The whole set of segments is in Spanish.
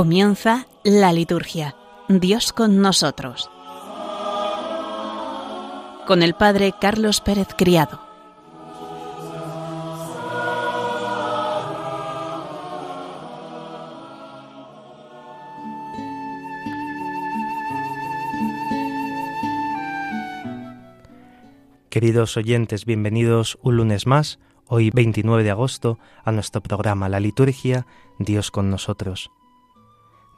Comienza la liturgia. Dios con nosotros. Con el Padre Carlos Pérez Criado. Queridos oyentes, bienvenidos un lunes más, hoy 29 de agosto, a nuestro programa La Liturgia, Dios con nosotros.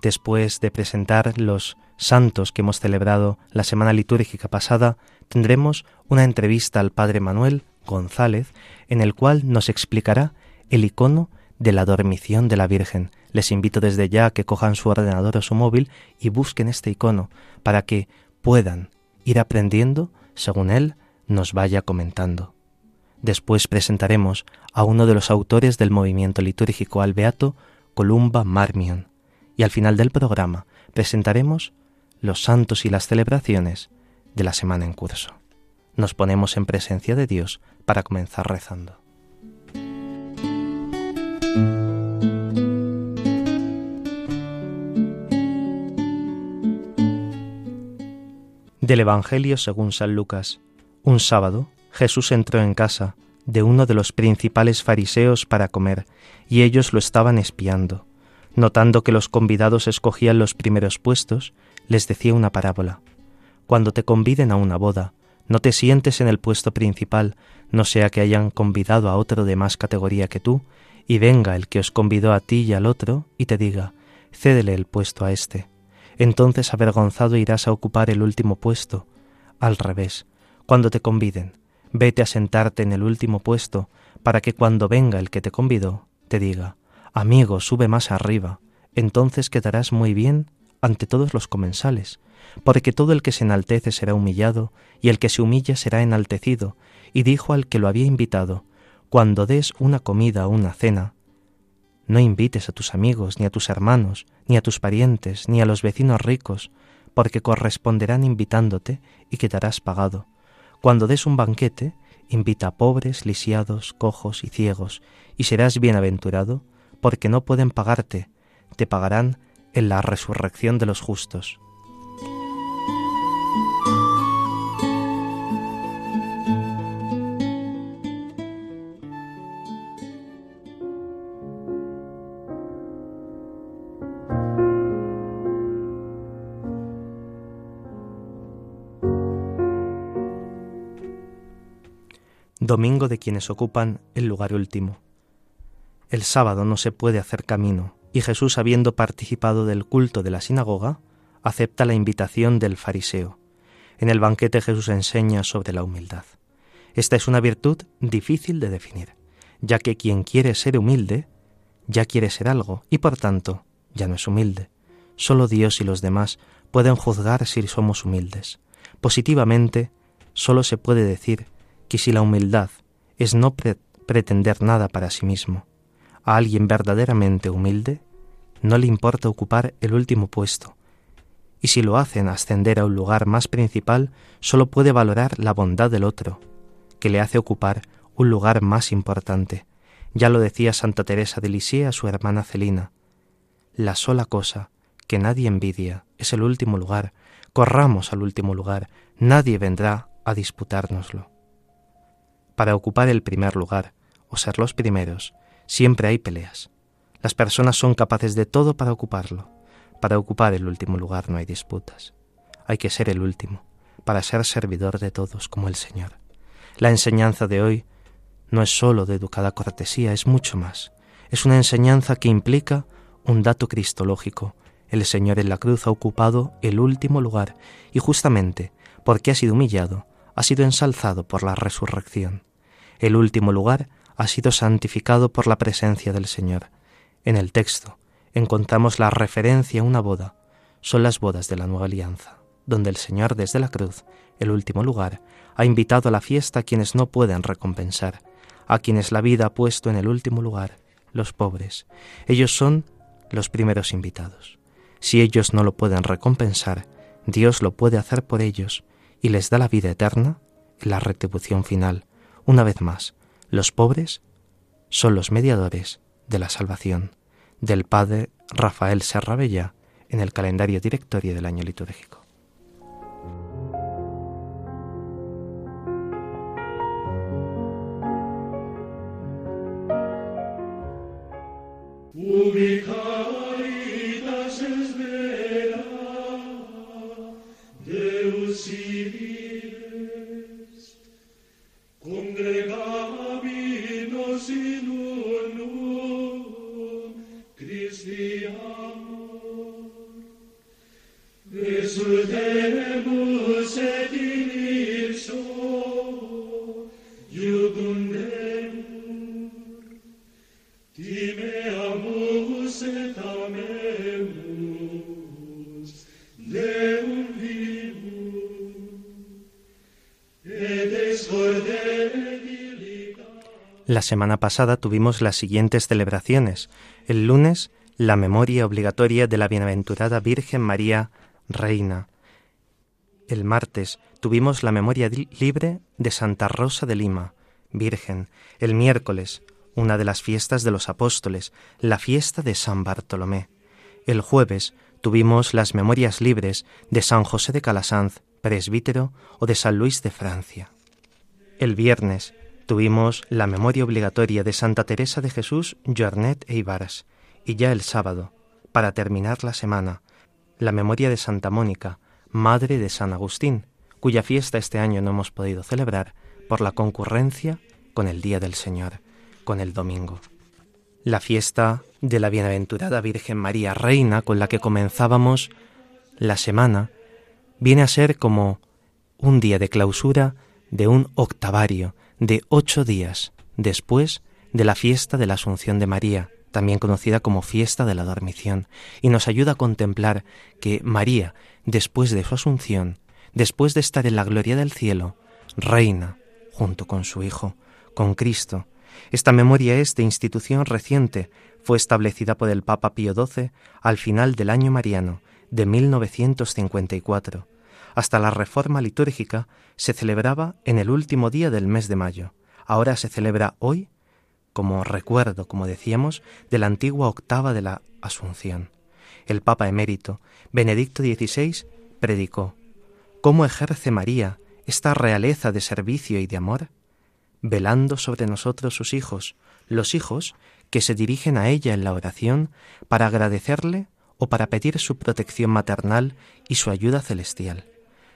Después de presentar los santos que hemos celebrado la semana litúrgica pasada, tendremos una entrevista al Padre Manuel González, en el cual nos explicará el icono de la dormición de la Virgen. Les invito desde ya a que cojan su ordenador o su móvil y busquen este icono para que puedan ir aprendiendo según él nos vaya comentando. Después presentaremos a uno de los autores del movimiento litúrgico al Beato Columba Marmion y al final del programa presentaremos los santos y las celebraciones de la semana en curso. Nos ponemos en presencia de Dios para comenzar rezando. Del Evangelio según San Lucas. Un sábado, Jesús entró en casa de uno de los principales fariseos para comer, y ellos lo estaban espiando. Notando que los convidados escogían los primeros puestos, les decía una parábola. Cuando te conviden a una boda, no te sientes en el puesto principal, no sea que hayan convidado a otro de más categoría que tú, y venga el que os convidó a ti y al otro, y te diga, cédele el puesto a éste. Entonces avergonzado irás a ocupar el último puesto. Al revés, cuando te conviden, vete a sentarte en el último puesto, para que cuando venga el que te convidó, te diga, amigo, sube más arriba, entonces quedarás muy bien ante todos los comensales, porque todo el que se enaltece será humillado, y el que se humilla será enaltecido, y dijo al que lo había invitado, cuando des una comida o una cena, no invites a tus amigos, ni a tus hermanos, ni a tus parientes, ni a los vecinos ricos, porque corresponderán invitándote y quedarás pagado. Cuando des un banquete, invita a pobres, lisiados, cojos y ciegos, y serás bienaventurado, porque no pueden pagarte, te pagarán en la resurrección de los justos. domingo de quienes ocupan el lugar último. El sábado no se puede hacer camino, y Jesús, habiendo participado del culto de la sinagoga, acepta la invitación del fariseo. En el banquete Jesús enseña sobre la humildad. Esta es una virtud difícil de definir, ya que quien quiere ser humilde ya quiere ser algo y por tanto ya no es humilde. Solo Dios y los demás pueden juzgar si somos humildes. Positivamente, solo se puede decir que si la humildad es no pretender nada para sí mismo, a alguien verdaderamente humilde no le importa ocupar el último puesto, y si lo hacen ascender a un lugar más principal, solo puede valorar la bondad del otro, que le hace ocupar un lugar más importante. Ya lo decía Santa Teresa de Lisieux a su hermana Celina. La sola cosa que nadie envidia es el último lugar. Corramos al último lugar. Nadie vendrá a disputárnoslo para ocupar el primer lugar o ser los primeros, siempre hay peleas. Las personas son capaces de todo para ocuparlo. Para ocupar el último lugar no hay disputas. Hay que ser el último, para ser servidor de todos como el Señor. La enseñanza de hoy no es sólo de educada cortesía, es mucho más. Es una enseñanza que implica un dato cristológico. El Señor en la cruz ha ocupado el último lugar y justamente porque ha sido humillado, ha sido ensalzado por la resurrección. El último lugar ha sido santificado por la presencia del Señor. En el texto encontramos la referencia a una boda. Son las bodas de la nueva alianza, donde el Señor desde la cruz, el último lugar, ha invitado a la fiesta a quienes no pueden recompensar, a quienes la vida ha puesto en el último lugar, los pobres. Ellos son los primeros invitados. Si ellos no lo pueden recompensar, Dios lo puede hacer por ellos y les da la vida eterna en la retribución final. Una vez más, los pobres son los mediadores de la salvación, del Padre Rafael Serrabella en el calendario directorio del año litúrgico. Semana pasada tuvimos las siguientes celebraciones. El lunes, la memoria obligatoria de la bienaventurada Virgen María, Reina. El martes tuvimos la memoria libre de Santa Rosa de Lima, Virgen. El miércoles, una de las fiestas de los apóstoles, la fiesta de San Bartolomé. El jueves tuvimos las memorias libres de San José de Calasanz, presbítero, o de San Luis de Francia. El viernes Tuvimos la memoria obligatoria de Santa Teresa de Jesús, Jornet e Ibaras, y ya el sábado, para terminar la semana, la memoria de Santa Mónica, madre de San Agustín, cuya fiesta este año no hemos podido celebrar por la concurrencia con el Día del Señor, con el domingo. La fiesta de la Bienaventurada Virgen María Reina, con la que comenzábamos la semana, viene a ser como un día de clausura de un octavario, de ocho días después de la fiesta de la Asunción de María, también conocida como fiesta de la dormición, y nos ayuda a contemplar que María, después de su Asunción, después de estar en la gloria del cielo, reina junto con su Hijo, con Cristo. Esta memoria es de institución reciente, fue establecida por el Papa Pío XII al final del año mariano de 1954 hasta la reforma litúrgica se celebraba en el último día del mes de mayo. Ahora se celebra hoy como recuerdo, como decíamos, de la antigua octava de la Asunción. El Papa emérito, Benedicto XVI, predicó, ¿Cómo ejerce María esta realeza de servicio y de amor? Velando sobre nosotros sus hijos, los hijos que se dirigen a ella en la oración para agradecerle o para pedir su protección maternal y su ayuda celestial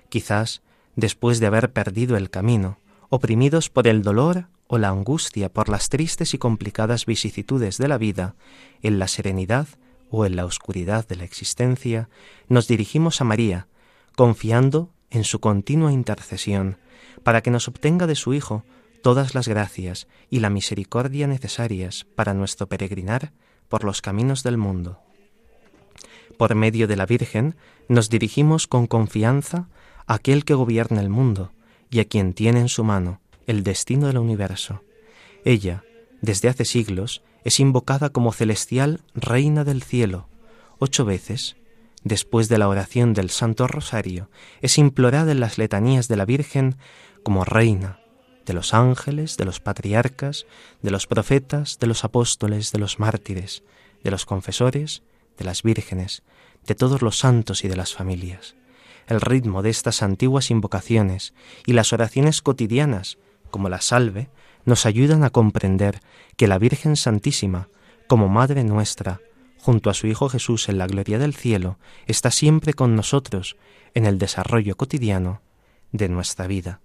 quizás después de haber perdido el camino, oprimidos por el dolor o la angustia por las tristes y complicadas vicisitudes de la vida, en la serenidad o en la oscuridad de la existencia, nos dirigimos a María, confiando en su continua intercesión, para que nos obtenga de su Hijo todas las gracias y la misericordia necesarias para nuestro peregrinar por los caminos del mundo. Por medio de la Virgen nos dirigimos con confianza aquel que gobierna el mundo y a quien tiene en su mano el destino del universo. Ella, desde hace siglos, es invocada como celestial Reina del Cielo. Ocho veces, después de la oración del Santo Rosario, es implorada en las letanías de la Virgen como Reina de los ángeles, de los patriarcas, de los profetas, de los apóstoles, de los mártires, de los confesores, de las vírgenes, de todos los santos y de las familias el ritmo de estas antiguas invocaciones y las oraciones cotidianas, como la salve, nos ayudan a comprender que la Virgen Santísima, como Madre nuestra, junto a su Hijo Jesús en la gloria del cielo, está siempre con nosotros en el desarrollo cotidiano de nuestra vida.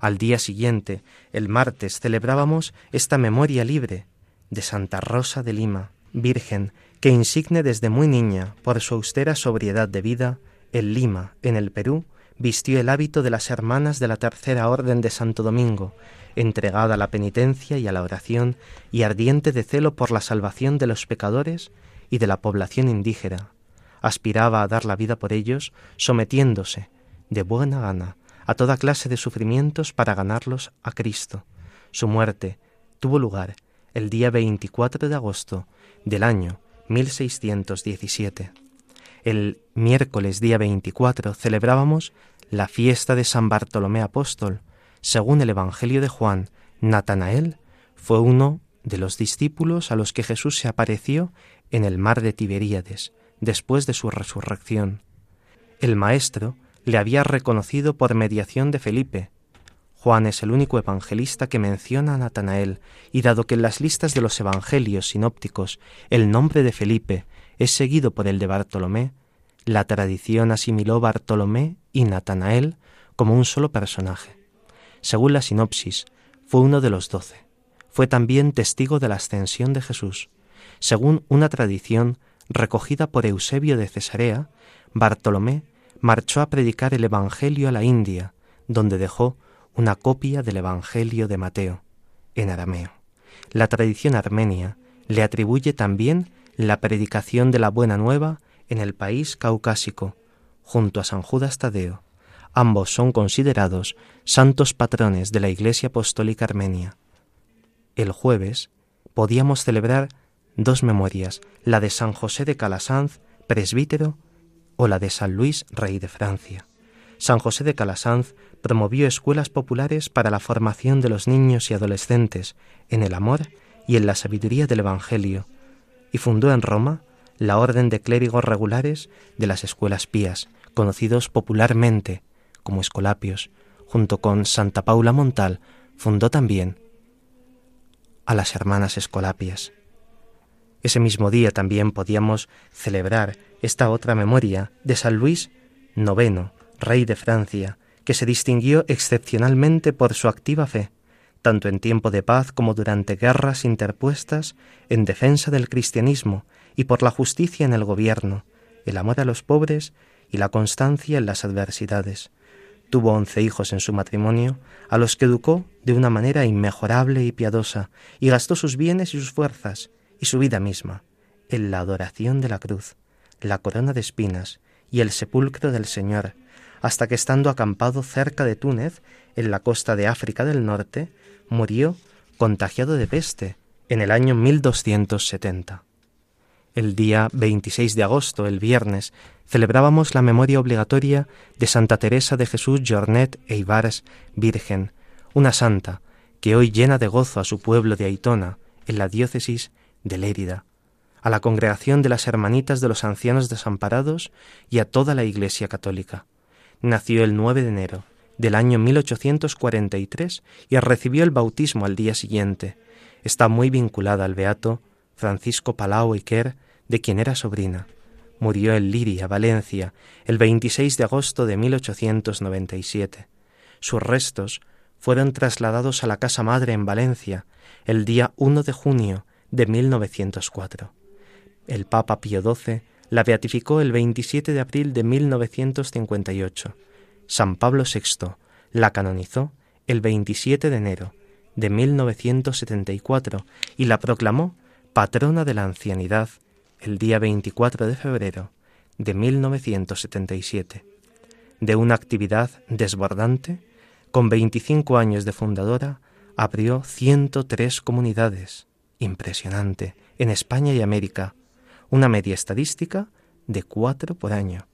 Al día siguiente, el martes, celebrábamos esta memoria libre de Santa Rosa de Lima, Virgen, que insigne desde muy niña por su austera sobriedad de vida, en Lima, en el Perú, vistió el hábito de las hermanas de la Tercera Orden de Santo Domingo, entregada a la penitencia y a la oración y ardiente de celo por la salvación de los pecadores y de la población indígena. Aspiraba a dar la vida por ellos, sometiéndose, de buena gana, a toda clase de sufrimientos para ganarlos a Cristo. Su muerte tuvo lugar el día 24 de agosto del año 1617 el miércoles día 24 celebrábamos la fiesta de San Bartolomé Apóstol. Según el Evangelio de Juan, Natanael fue uno de los discípulos a los que Jesús se apareció en el mar de Tiberíades, después de su resurrección. El Maestro le había reconocido por mediación de Felipe. Juan es el único evangelista que menciona a Natanael, y dado que en las listas de los evangelios sinópticos el nombre de Felipe es seguido por el de Bartolomé, la tradición asimiló Bartolomé y Natanael como un solo personaje. Según la sinopsis, fue uno de los doce. Fue también testigo de la ascensión de Jesús. Según una tradición recogida por Eusebio de Cesarea, Bartolomé marchó a predicar el Evangelio a la India, donde dejó una copia del Evangelio de Mateo, en arameo. La tradición armenia le atribuye también la predicación de la Buena Nueva en el país caucásico, junto a San Judas Tadeo. Ambos son considerados santos patrones de la Iglesia Apostólica Armenia. El jueves podíamos celebrar dos memorias, la de San José de Calasanz, presbítero, o la de San Luis, rey de Francia. San José de Calasanz promovió escuelas populares para la formación de los niños y adolescentes en el amor y en la sabiduría del Evangelio, y fundó en Roma la orden de clérigos regulares de las escuelas pías, conocidos popularmente como escolapios. Junto con Santa Paula Montal fundó también a las hermanas escolapias. Ese mismo día también podíamos celebrar esta otra memoria de San Luis IX, rey de Francia, que se distinguió excepcionalmente por su activa fe, tanto en tiempo de paz como durante guerras interpuestas en defensa del cristianismo y por la justicia en el gobierno, el amor a los pobres y la constancia en las adversidades. Tuvo once hijos en su matrimonio, a los que educó de una manera inmejorable y piadosa, y gastó sus bienes y sus fuerzas, y su vida misma, en la adoración de la cruz, la corona de espinas y el sepulcro del Señor, hasta que estando acampado cerca de Túnez, en la costa de África del Norte, murió contagiado de peste en el año 1270. El día 26 de agosto, el viernes, celebrábamos la memoria obligatoria de Santa Teresa de Jesús Jornet e Ibares, Virgen, una santa que hoy llena de gozo a su pueblo de Aitona, en la diócesis de Lérida, a la congregación de las Hermanitas de los Ancianos Desamparados y a toda la Iglesia Católica. Nació el 9 de enero del año 1843 y recibió el bautismo al día siguiente. Está muy vinculada al beato Francisco Palau Iquer, de quien era sobrina. Murió en Liria, Valencia, el 26 de agosto de 1897. Sus restos fueron trasladados a la casa madre en Valencia el día 1 de junio de 1904. El Papa Pío XII la beatificó el 27 de abril de 1958 San Pablo VI la canonizó el 27 de enero de 1974 y la proclamó patrona de la ancianidad el día 24 de febrero de 1977. De una actividad desbordante, con 25 años de fundadora, abrió 103 comunidades, impresionante, en España y América, una media estadística de cuatro por año.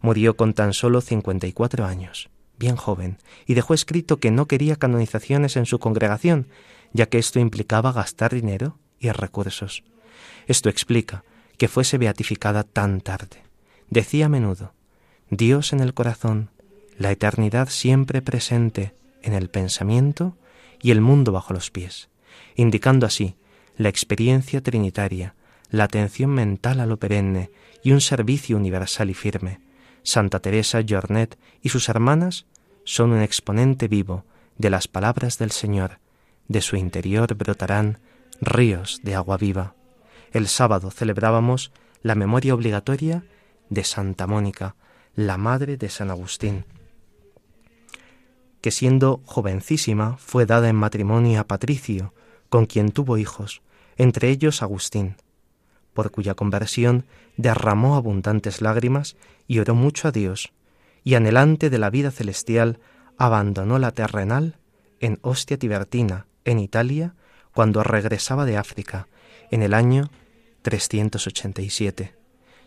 Murió con tan solo 54 años, bien joven, y dejó escrito que no quería canonizaciones en su congregación, ya que esto implicaba gastar dinero y recursos. Esto explica que fuese beatificada tan tarde. Decía a menudo, Dios en el corazón, la eternidad siempre presente en el pensamiento y el mundo bajo los pies, indicando así la experiencia trinitaria, la atención mental a lo perenne y un servicio universal y firme, Santa Teresa Jornet y sus hermanas son un exponente vivo de las palabras del Señor. De su interior brotarán ríos de agua viva. El sábado celebrábamos la memoria obligatoria de Santa Mónica, la madre de San Agustín, que siendo jovencísima fue dada en matrimonio a Patricio, con quien tuvo hijos, entre ellos Agustín por cuya conversión derramó abundantes lágrimas y oró mucho a Dios, y anhelante de la vida celestial, abandonó la terrenal en Ostia Tibertina, en Italia, cuando regresaba de África, en el año 387.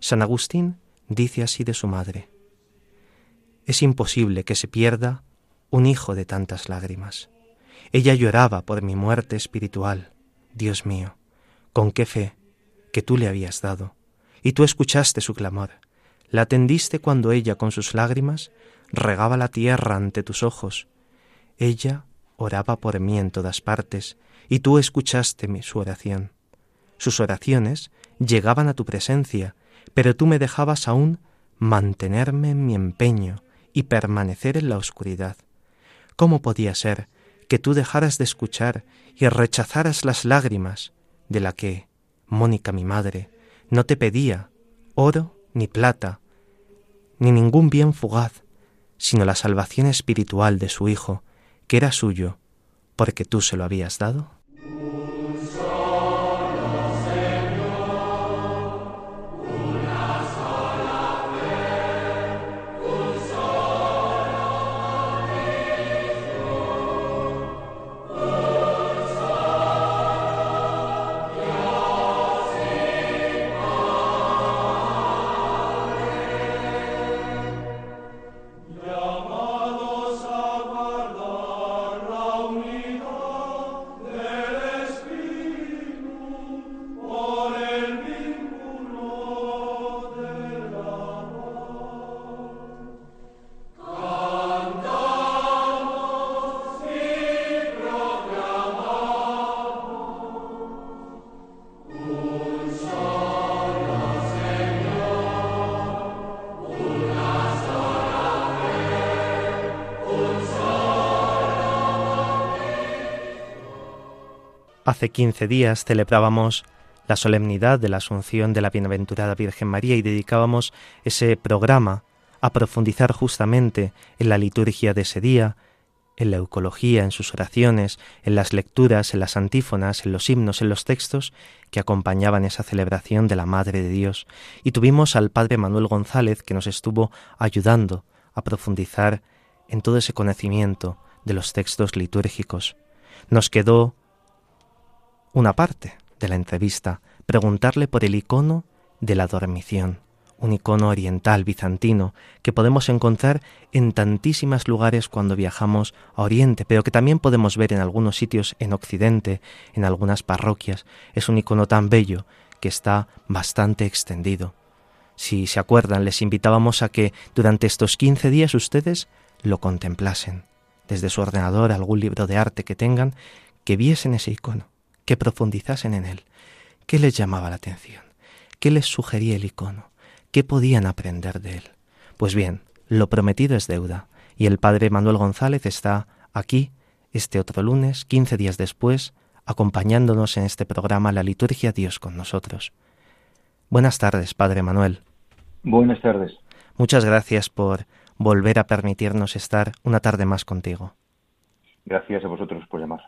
San Agustín dice así de su madre, Es imposible que se pierda un hijo de tantas lágrimas. Ella lloraba por mi muerte espiritual, Dios mío, con qué fe que tú le habías dado, y tú escuchaste su clamor, la atendiste cuando ella con sus lágrimas regaba la tierra ante tus ojos. Ella oraba por mí en todas partes, y tú escuchaste mi, su oración. Sus oraciones llegaban a tu presencia, pero tú me dejabas aún mantenerme en mi empeño y permanecer en la oscuridad. ¿Cómo podía ser que tú dejaras de escuchar y rechazaras las lágrimas de la que, Mónica mi madre, no te pedía oro ni plata, ni ningún bien fugaz, sino la salvación espiritual de su Hijo, que era suyo, porque tú se lo habías dado? Hace quince días celebrábamos la solemnidad de la Asunción de la Bienaventurada Virgen María y dedicábamos ese programa a profundizar justamente en la liturgia de ese día, en la eucología, en sus oraciones, en las lecturas, en las antífonas, en los himnos, en los textos que acompañaban esa celebración de la Madre de Dios. Y tuvimos al Padre Manuel González que nos estuvo ayudando a profundizar en todo ese conocimiento de los textos litúrgicos. Nos quedó una parte de la entrevista, preguntarle por el icono de la dormición, un icono oriental bizantino que podemos encontrar en tantísimos lugares cuando viajamos a Oriente, pero que también podemos ver en algunos sitios en Occidente, en algunas parroquias. Es un icono tan bello que está bastante extendido. Si se acuerdan, les invitábamos a que durante estos quince días ustedes lo contemplasen, desde su ordenador, algún libro de arte que tengan, que viesen ese icono que profundizasen en él. ¿Qué les llamaba la atención? ¿Qué les sugería el icono? ¿Qué podían aprender de él? Pues bien, lo prometido es deuda, y el padre Manuel González está aquí este otro lunes, quince días después, acompañándonos en este programa La Liturgia Dios con nosotros. Buenas tardes, Padre Manuel. Buenas tardes. Muchas gracias por volver a permitirnos estar una tarde más contigo. Gracias a vosotros por llamar.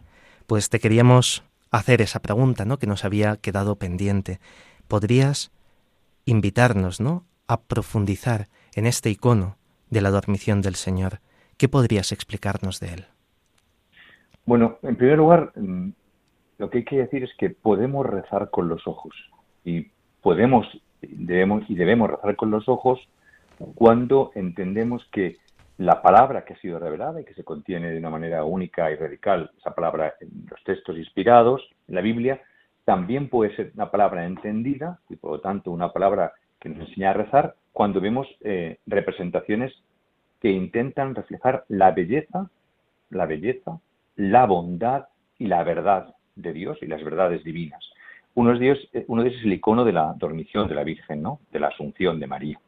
Pues te queríamos hacer esa pregunta, ¿no? Que nos había quedado pendiente. ¿Podrías invitarnos, ¿no? A profundizar en este icono de la dormición del Señor. ¿Qué podrías explicarnos de él? Bueno, en primer lugar, mm, lo que hay que decir es que podemos rezar con los ojos y podemos debemos y debemos rezar con los ojos cuando entendemos que la palabra que ha sido revelada y que se contiene de una manera única y radical, esa palabra en los textos inspirados, en la Biblia, también puede ser una palabra entendida y por lo tanto una palabra que nos enseña a rezar cuando vemos eh, representaciones que intentan reflejar la belleza, la belleza, la bondad y la verdad de Dios y las verdades divinas. Uno de ellos, eh, uno de ellos es el icono de la dormición de la Virgen, ¿no? de la Asunción de María.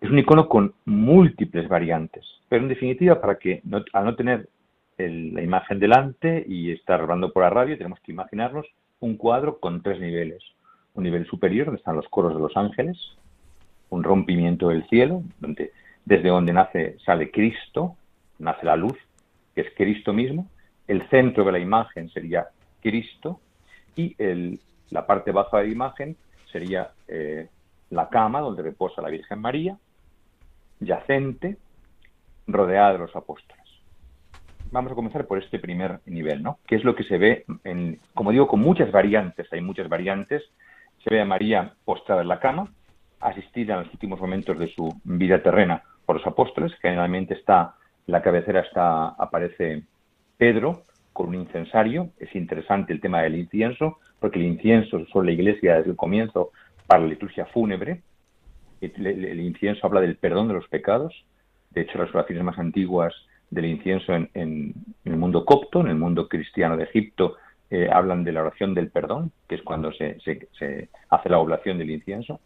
Es un icono con múltiples variantes, pero en definitiva, para que no, al no tener la imagen delante y estar hablando por la radio, tenemos que imaginarnos un cuadro con tres niveles. Un nivel superior, donde están los coros de los ángeles, un rompimiento del cielo, donde, desde donde nace, sale Cristo, nace la luz, que es Cristo mismo. El centro de la imagen sería Cristo y el, la parte baja de la imagen sería eh, la cama donde reposa la Virgen María yacente, rodeada de los apóstoles. Vamos a comenzar por este primer nivel, ¿no? Que es lo que se ve, en, como digo, con muchas variantes, hay muchas variantes. Se ve a María postrada en la cama, asistida en los últimos momentos de su vida terrena por los apóstoles. Generalmente está, la cabecera está, aparece Pedro con un incensario. Es interesante el tema del incienso, porque el incienso son la iglesia desde el comienzo para la liturgia fúnebre. El, incienso habla del perdón de los pecados. De hecho, las oraciones más antiguas del incienso en, el mundo copto, en el mundo cristiano de Egipto, eh, hablan de la oración del perdón, que es cuando se, se, hace la oblación del incienso.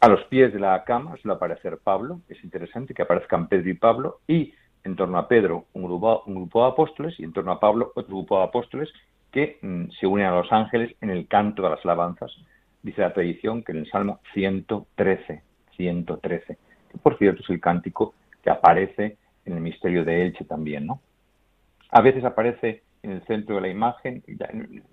A los pies de la cama suele aparecer Pablo, es interesante que aparezcan Pedro y Pablo, y en torno a Pedro un grupo, un grupo de apóstoles y en torno a Pablo otro grupo de apóstoles que mm, se unen a los ángeles en el canto de las alabanzas. Dice la tradición que en el Salmo 113, 113, que por cierto es el cántico que aparece en el misterio de Elche también, ¿no? A veces aparece en el centro de la imagen, en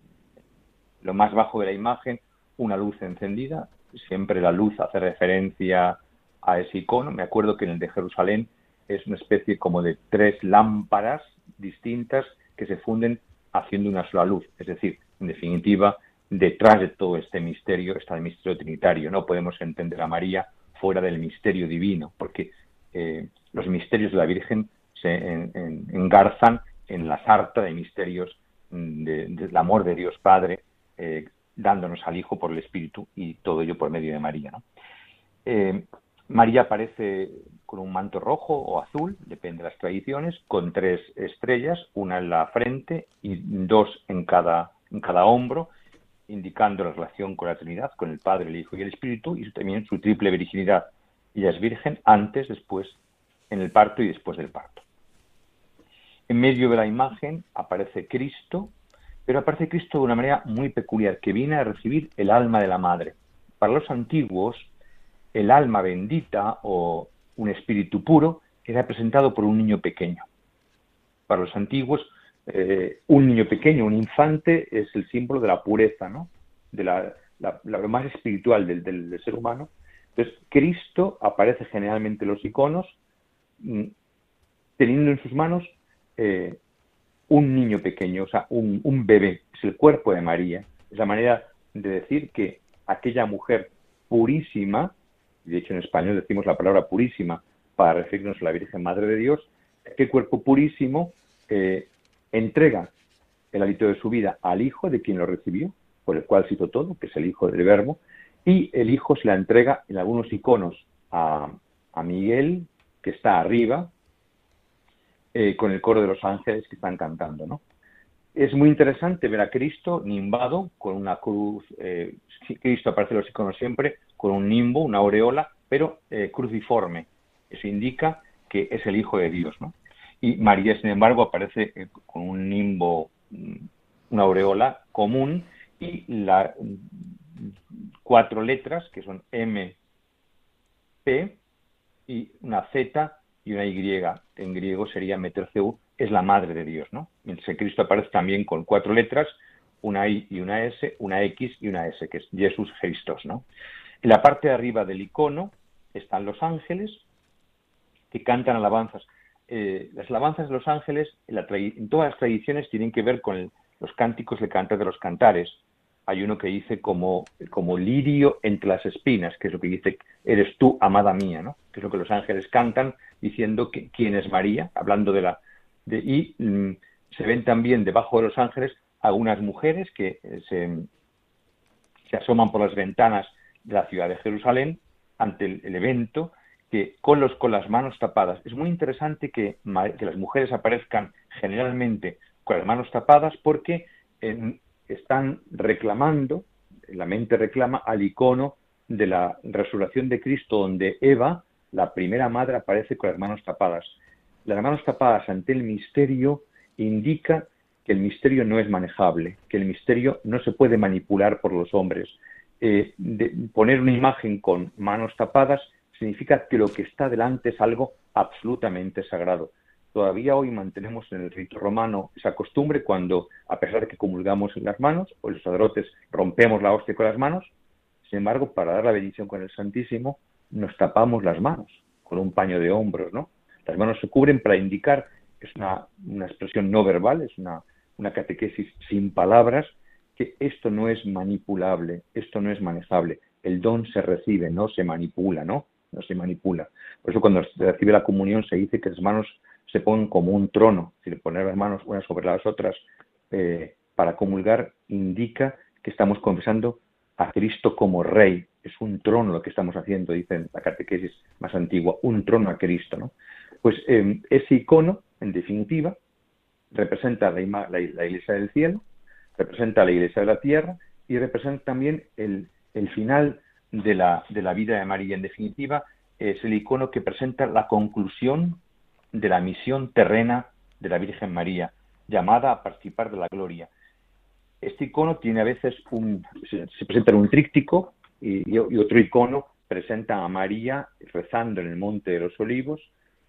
lo más bajo de la imagen, una luz encendida. Siempre la luz hace referencia a ese icono. Me acuerdo que en el de Jerusalén es una especie como de tres lámparas distintas que se funden haciendo una sola luz. Es decir, en definitiva, detrás de todo este misterio está el misterio trinitario. No podemos entender a María fuera del misterio divino, porque eh, los misterios de la Virgen se engarzan en la sarta de misterios mm, del amor de Dios Padre, eh, dándonos al Hijo por el Espíritu y todo ello por medio de María. Eh, María aparece con un manto rojo o azul, depende de las tradiciones, con tres estrellas, una en la frente y dos en cada, en cada hombro, indicando la relación con la Trinidad, con el Padre, el Hijo y el Espíritu, y también su triple virginidad. Ella es virgen antes, después, en el parto y después del parto. En medio de la imagen aparece Cristo, pero aparece Cristo de una manera muy peculiar, que viene a recibir el alma de la madre. Para los antiguos, el alma bendita o un espíritu puro era presentado por un niño pequeño. Para los antiguos, eh, un niño pequeño, un infante, es el símbolo de la pureza, ¿no? de la, más espiritual del, ser humano. Entonces, Cristo aparece generalmente en los iconos mm, teniendo en sus manos eh, un niño pequeño, o sea, un, bebé, es el cuerpo de María. Es la manera de decir que aquella mujer purísima de hecho en español decimos la palabra purísima para referirnos a la Virgen Madre de Dios, que cuerpo purísimo eh, entrega el hábito de su vida al Hijo de quien lo recibió, por el cual se hizo todo, que es el Hijo del Verbo, y el Hijo se la entrega en algunos iconos a, Miguel, que está arriba, eh, con el coro de los ángeles que están cantando, ¿no? Es muy interesante ver a Cristo nimbado con una cruz. Eh, Cristo aparece en los iconos siempre con un nimbo, una aureola, pero eh, cruciforme. Eso indica que es el Hijo de Dios. ¿no? Y María, sin embargo, aparece eh, con un nimbo, mm, una aureola común y las cuatro letras que son M, P y una Z y una Y. En griego sería Meterceu, es la madre de Dios, ¿no? Mientras que Cristo aparece también con cuatro letras, una I y una S, una X y una S, que es Jesús Christos, ¿no? En la parte de arriba del icono están los ángeles que cantan alabanzas. Eh, las alabanzas de los ángeles en, todas las tradiciones tienen que ver con los cánticos de cantar de los cantares. Hay uno que dice como, como lirio entre las espinas, que es lo que dice, eres tú, amada mía, ¿no? que es lo que los ángeles cantan diciendo que, quién es María, hablando de la, y mm, se ven también debajo de los ángeles algunas mujeres que eh, se, asoman por las ventanas de la ciudad de Jerusalén ante el, evento con las manos tapadas. Es muy interesante que, las mujeres aparezcan generalmente con las manos tapadas porque están reclamando, la mente reclama al icono de la resurrección de Cristo donde Eva, la primera madre, aparece con las manos tapadas las manos tapadas ante el misterio indica que el misterio no es manejable, que el misterio no se puede manipular por los hombres. Eh, poner una imagen con manos tapadas significa que lo que está delante es algo absolutamente sagrado. Todavía hoy mantenemos en el rito romano esa costumbre cuando, a pesar de que comulgamos en las manos, o los sacerdotes rompemos la hostia con las manos, sin embargo, para dar la bendición con el Santísimo, nos tapamos las manos con un paño de hombros, ¿no? Las manos se cubren para indicar, es una, expresión no verbal, es una, catequesis sin palabras, que esto no es manipulable, esto no es manejable. El don se recibe, no se manipula, ¿no? No se manipula. Por eso cuando se recibe la comunión se dice que las manos se ponen como un trono, es poner las manos unas sobre las otras eh, para comulgar indica que estamos confesando a Cristo como Rey. Es un trono lo que estamos haciendo, dicen la catequesis más antigua, un trono a Cristo. ¿no? Pues eh, ese icono, en definitiva, representa la, la, Iglesia del cielo, representa la Iglesia de la tierra y representa también el, el final de la, de la vida de María. En definitiva, es el icono que presenta la conclusión de la misión terrena de la Virgen María, llamada a participar de la gloria. Este icono tiene a veces un, se, presenta en un tríptico y, otro icono presenta a María rezando en el Monte de los Olivos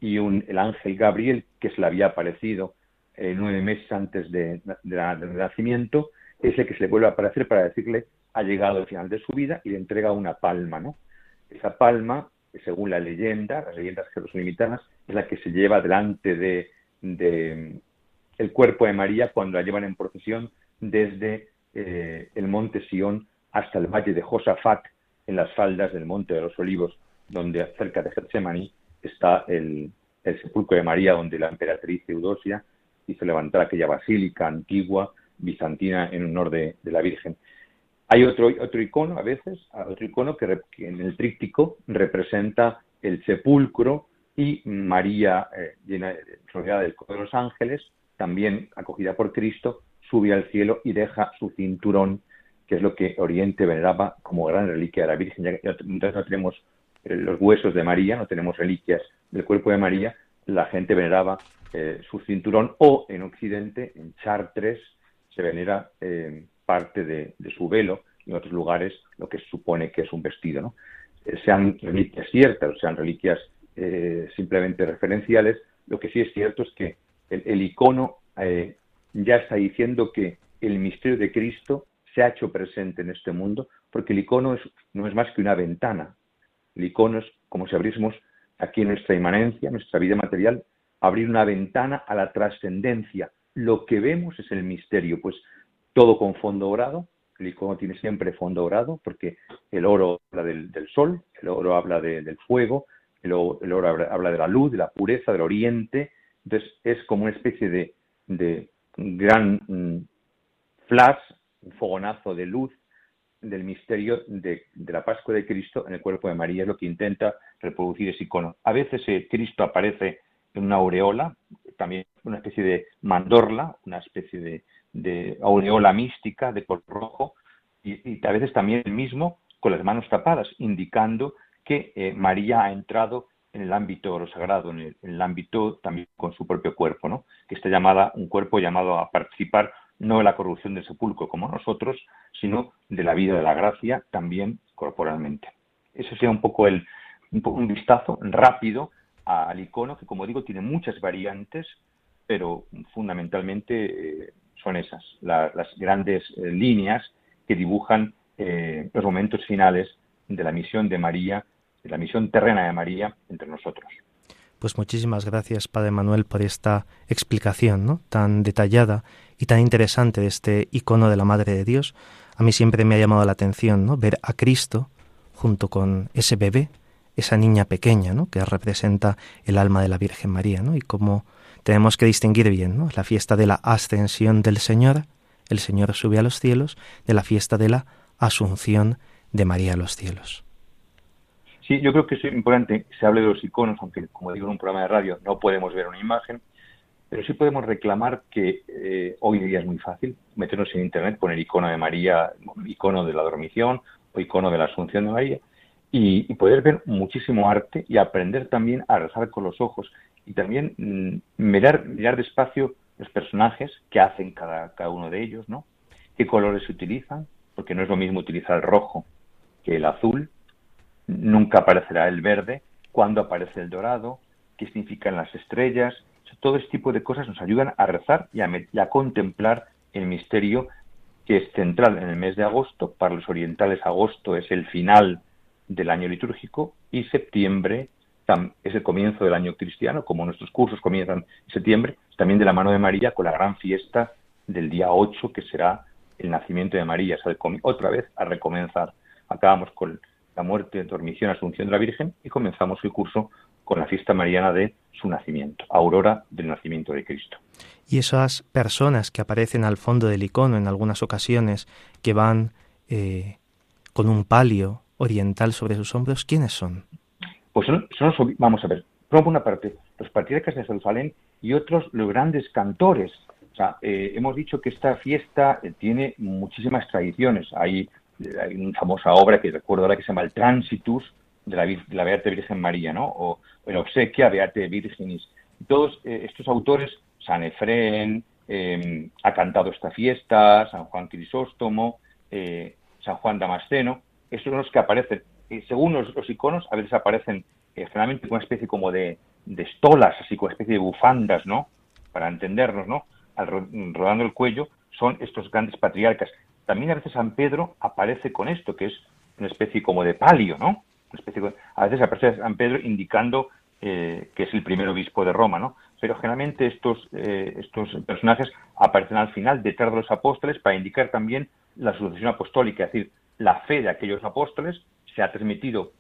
y un, el ángel Gabriel que se le había aparecido eh, nueve meses antes de, del nacimiento, es el que se le vuelve a aparecer para decirle ha llegado el final de su vida y le entrega una palma, ¿no? Esa palma, según la leyenda, las leyendas jerosolimitanas, es la que se lleva delante de, de el cuerpo de María cuando la llevan en procesión desde eh, el monte Sión hasta el valle de Josafat, en las faldas del monte de los olivos, donde cerca de Getsemaní está el, sepulcro de María, donde la emperatriz Eudosia hizo levantar aquella basílica antigua bizantina en honor de, la Virgen. Hay otro, otro icono, a veces, otro icono que, en el tríptico representa el sepulcro y María eh, llena, rodeada del de los ángeles, también acogida por Cristo, sube al cielo y deja su cinturón, que es lo que Oriente veneraba como gran reliquia de la Virgen. Ya que no tenemos eh, los huesos de María, no tenemos reliquias del cuerpo de María, la gente veneraba eh, su cinturón o en Occidente, en Chartres, se venera eh, parte de, su velo y en otros lugares lo que supone que es un vestido. ¿no? sean reliquias ciertas o sean reliquias simplemente referenciales, lo que sí es cierto es que el, icono ya está diciendo que el misterio de Cristo se ha hecho presente en este mundo, porque el icono no es más que una ventana. El icono es como si abriésemos aquí nuestra inmanencia, nuestra vida material, abrir una ventana a la trascendencia. Lo que vemos es el misterio, pues todo con fondo dorado. El icono tiene siempre fondo dorado, porque el oro habla del, sol, el oro habla del fuego, el, oro habla, de la luz, de la pureza, del oriente. Entonces es como una especie de un gran mm, flash, un fogonazo de luz del misterio de, la Pascua de Cristo en el cuerpo de María, es lo que intenta reproducir ese icono. A veces eh, Cristo aparece en una aureola, también una especie de mandorla, una especie de, aureola mística de color rojo, y, a veces también el mismo con las manos tapadas, indicando que eh, María ha entrado en el ámbito lo sagrado, en el, ámbito también con su propio cuerpo, ¿no? que está llamada, un cuerpo llamado a participar no de la corrupción del sepulcro como nosotros, sino de la vida de la gracia también corporalmente. Ese sería un poco el, un, vistazo rápido al icono, que como digo tiene muchas variantes, pero fundamentalmente eh, son esas, las grandes eh, líneas que dibujan eh, los momentos finales de la misión de María la misión terrena de María entre nosotros. Pues muchísimas gracias, Padre Manuel, por esta explicación tan detallada y tan interesante de este icono de la Madre de Dios. A mí siempre me ha llamado la atención ¿no? ver a Cristo junto con ese bebé, esa niña pequeña, ¿no? que representa el alma de la Virgen María, ¿no? y cómo tenemos que distinguir bien ¿no? la fiesta de la ascensión del Señor, el Señor sube a los cielos, de la fiesta de la asunción de María a los cielos. Sí, yo creo que es importante que se hable de los iconos, aunque como digo en un programa de radio no podemos ver una imagen, pero sí podemos reclamar que eh, hoy día es muy fácil meternos en Internet, poner icono de María, icono de la dormición o icono de la Asunción de María y, poder ver muchísimo arte y aprender también a rezar con los ojos y también mm, mirar, mirar despacio los personajes que hacen cada, cada uno de ellos, ¿no? ¿Qué colores se utilizan? Porque no es lo mismo utilizar el rojo que el azul nunca aparecerá el verde, cuándo aparece el dorado, qué significan las estrellas. todo este tipo de cosas nos ayudan a rezar y a, contemplar el misterio que es central en el mes de agosto. Para los orientales agosto es el final del año litúrgico y septiembre es el comienzo del año cristiano, como nuestros cursos comienzan en septiembre, también de la mano de María con la gran fiesta del día 8 que será el nacimiento de María, otra vez a recomenzar. Acabamos con la muerte, dormición, asunción de la Virgen y comenzamos el curso con la fiesta mariana de su nacimiento, aurora del nacimiento de Cristo. Y esas personas que aparecen al fondo del icono en algunas ocasiones, que van eh, con un palio oriental sobre sus hombros, ¿quiénes son? Pues son, son vamos a ver, por una parte, los patriarcas de Jerusalén y otros los grandes cantores. O sea, eh, hemos dicho que esta fiesta eh, tiene muchísimas tradiciones. Hay, hay, una famosa obra que recuerdo ahora que se llama El Transitus de la, de la Beata Virgen María, ¿no? O el Obsequia Beate Virginis. Todos eh, estos autores, San Efrén, ha cantado esta fiesta, San Juan Crisóstomo, San Juan Damasceno, estos son los que aparecen. Según los, iconos, a veces aparecen generalmente con una especie como de, estolas, así como una especie de bufandas, ¿no? Para entendernos, ¿no? Al, rodando el cuello, son estos grandes patriarcas. También a veces San Pedro aparece con esto, que es una especie como de palio, ¿no? Una especie a veces aparece San Pedro indicando eh, que es el primer obispo de Roma, ¿no? Pero generalmente estos, eh, estos personajes aparecen al final, detrás de los apóstoles, para indicar también la sucesión apostólica, es decir, la fe de aquellos apóstoles se ha transmitido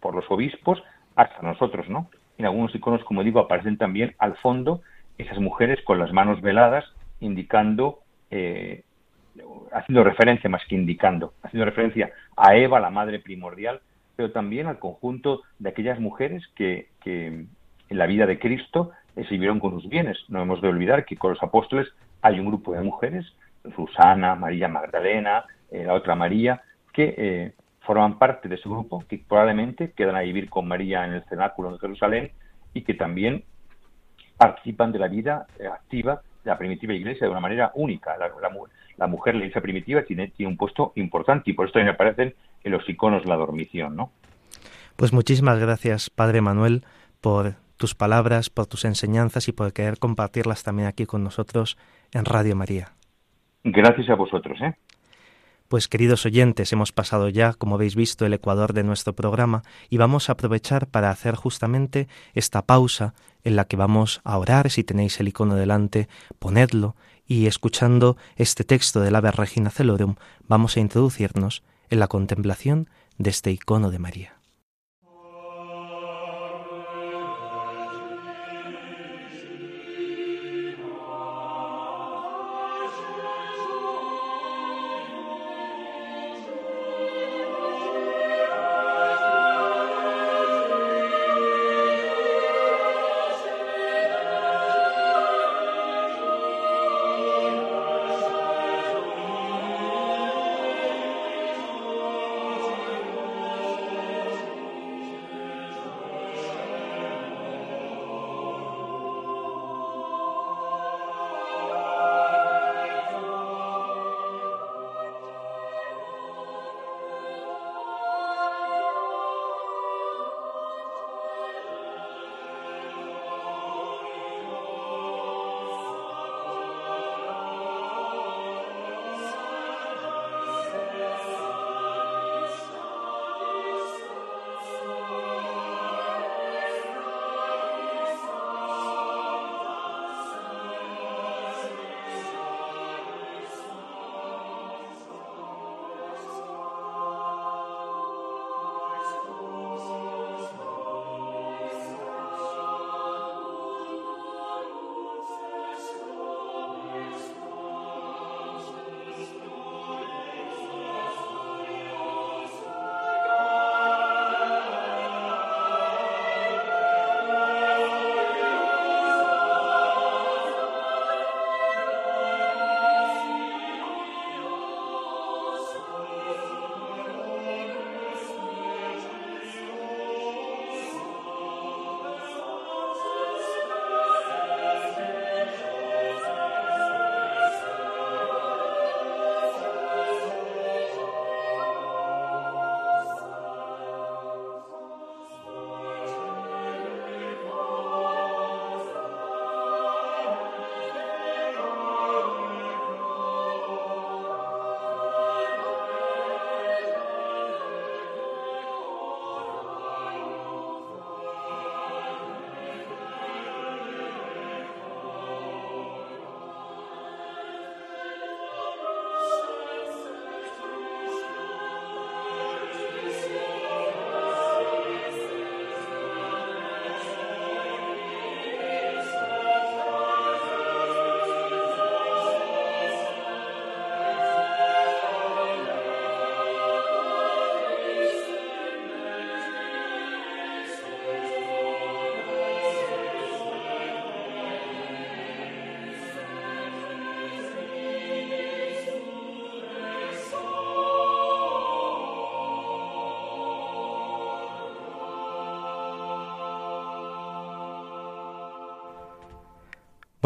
por los obispos hasta nosotros, ¿no? En algunos iconos, como digo, aparecen también al fondo esas mujeres con las manos veladas, indicando, eh, haciendo referencia más que indicando, haciendo referencia a Eva, la madre primordial, pero también al conjunto de aquellas mujeres que, en la vida de Cristo sirvieron con sus bienes. No hemos de olvidar que con los apóstoles hay un grupo de mujeres, Susana, María Magdalena, eh, la otra María, que eh, forman parte de ese grupo, que probablemente quedan a vivir con María en el cenáculo de Jerusalén y que también participan de la vida eh, activa de la primitiva iglesia de una manera única. La, la, mujer, la iglesia primitiva, tiene, tiene, un puesto importante y por eso también aparecen en los iconos la dormición, ¿no? Pues muchísimas gracias, Padre Manuel, por tus palabras, por tus enseñanzas y por querer compartirlas también aquí con nosotros en Radio María. Gracias a vosotros, ¿eh? Pues queridos oyentes, hemos pasado ya, como habéis visto, el ecuador de nuestro programa y vamos a aprovechar para hacer justamente esta pausa en la que vamos a orar. Si tenéis el icono delante, ponedlo y escuchando este texto del Ave Regina Celorum, vamos a introducirnos en la contemplación de este icono de María.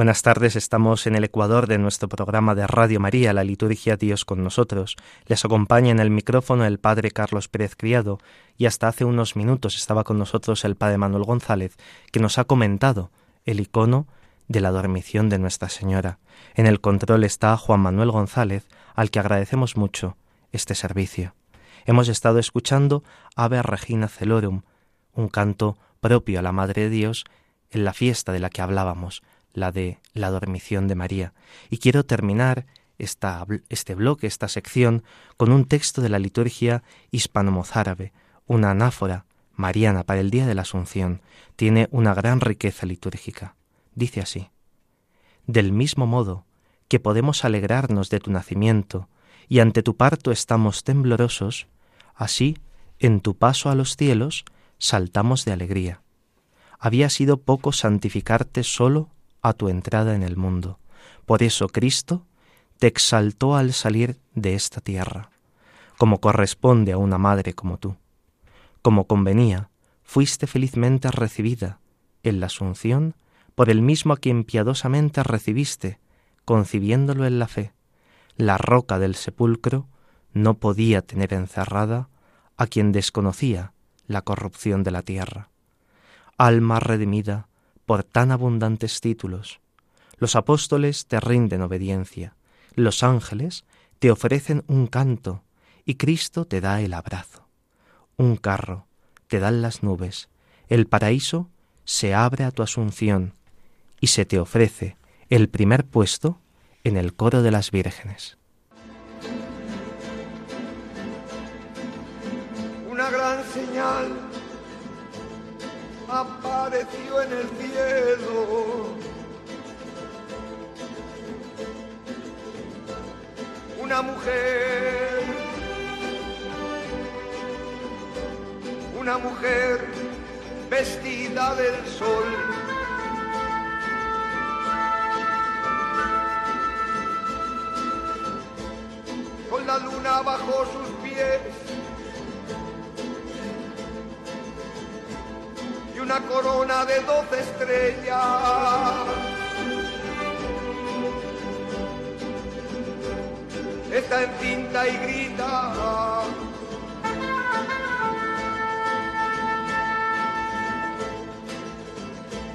Buenas tardes, estamos en el Ecuador de nuestro programa de Radio María, la liturgia Dios con nosotros. Les acompaña en el micrófono el Padre Carlos Pérez Criado y hasta hace unos minutos estaba con nosotros el Padre Manuel González, que nos ha comentado el icono de la dormición de Nuestra Señora. En el control está Juan Manuel González, al que agradecemos mucho este servicio. Hemos estado escuchando Ave Regina Celorum, un canto propio a la Madre de Dios en la fiesta de la que hablábamos, la de la dormición de María. Y quiero terminar este bloque, esta sección, con un texto de la liturgia hispano-mozárabe, una anáfora mariana para el Día de la Asunción. Tiene una gran riqueza litúrgica. Dice así, Del mismo modo que podemos alegrarnos de tu nacimiento, y ante tu parto estamos temblorosos, así, en tu paso a los cielos, saltamos de alegría. Había sido poco santificarte solo a tu entrada en el mundo. Por eso Cristo te exaltó al salir de esta tierra, como corresponde a una madre como tú. Como convenía, fuiste felizmente recibida en la Asunción por el mismo a quien piadosamente recibiste, concibiéndolo en la fe. La roca del sepulcro no podía tener encerrada a quien desconocía la corrupción de la tierra. Alma redimida, por tan abundantes títulos. Los apóstoles te rinden obediencia, los ángeles te ofrecen un canto y Cristo te da el abrazo. Un carro te dan las nubes, el paraíso se abre a tu asunción y se te ofrece el primer puesto en el coro de las vírgenes. Una gran señal apareció en el cielo. Una mujer, una mujer vestida del sol. Con la luna bajo sus pies una corona de doce estrellas. Está en cinta y grita.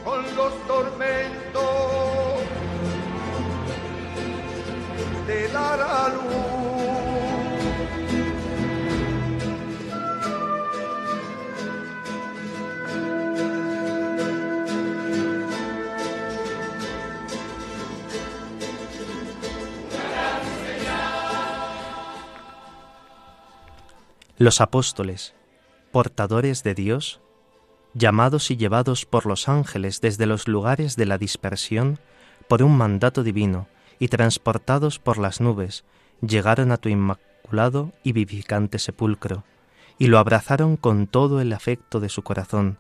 Con los tormentos de la luz. Los apóstoles, portadores de Dios, llamados y llevados por los ángeles desde los lugares de la dispersión por un mandato divino y transportados por las nubes, llegaron a tu inmaculado y vivificante sepulcro, y lo abrazaron con todo el afecto de su corazón,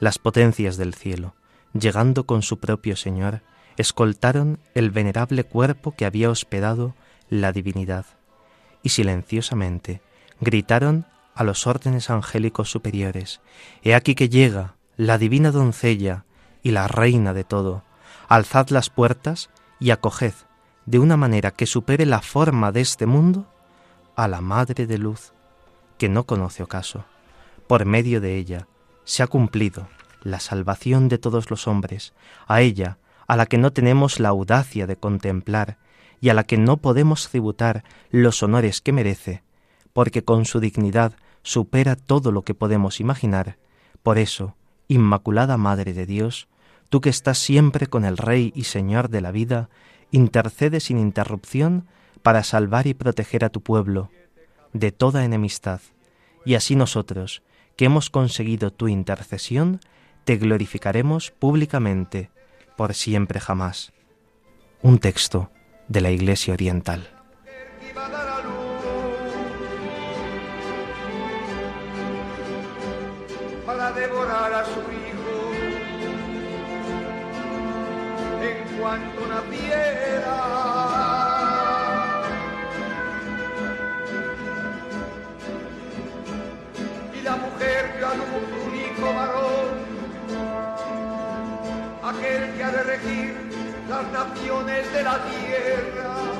las potencias del cielo, llegando con su propio Señor, escoltaron el venerable cuerpo que había hospedado la divinidad, y silenciosamente, gritaron a los órdenes angélicos superiores, He aquí que llega la divina doncella y la reina de todo, alzad las puertas y acoged, de una manera que supere la forma de este mundo, a la Madre de Luz, que no conoce ocaso. Por medio de ella se ha cumplido la salvación de todos los hombres, a ella, a la que no tenemos la audacia de contemplar y a la que no podemos tributar los honores que merece, porque con su dignidad supera todo lo que podemos imaginar. Por eso, Inmaculada Madre de Dios, tú que estás siempre con el Rey y Señor de la vida, intercede sin interrupción para salvar y proteger a tu pueblo de toda enemistad, y así nosotros, que hemos conseguido tu intercesión, te glorificaremos públicamente, por siempre jamás. Un texto de la Iglesia Oriental. Devorar a su hijo en cuanto naciera. Y la mujer dio a un único varón, aquel que ha de regir las naciones de la tierra.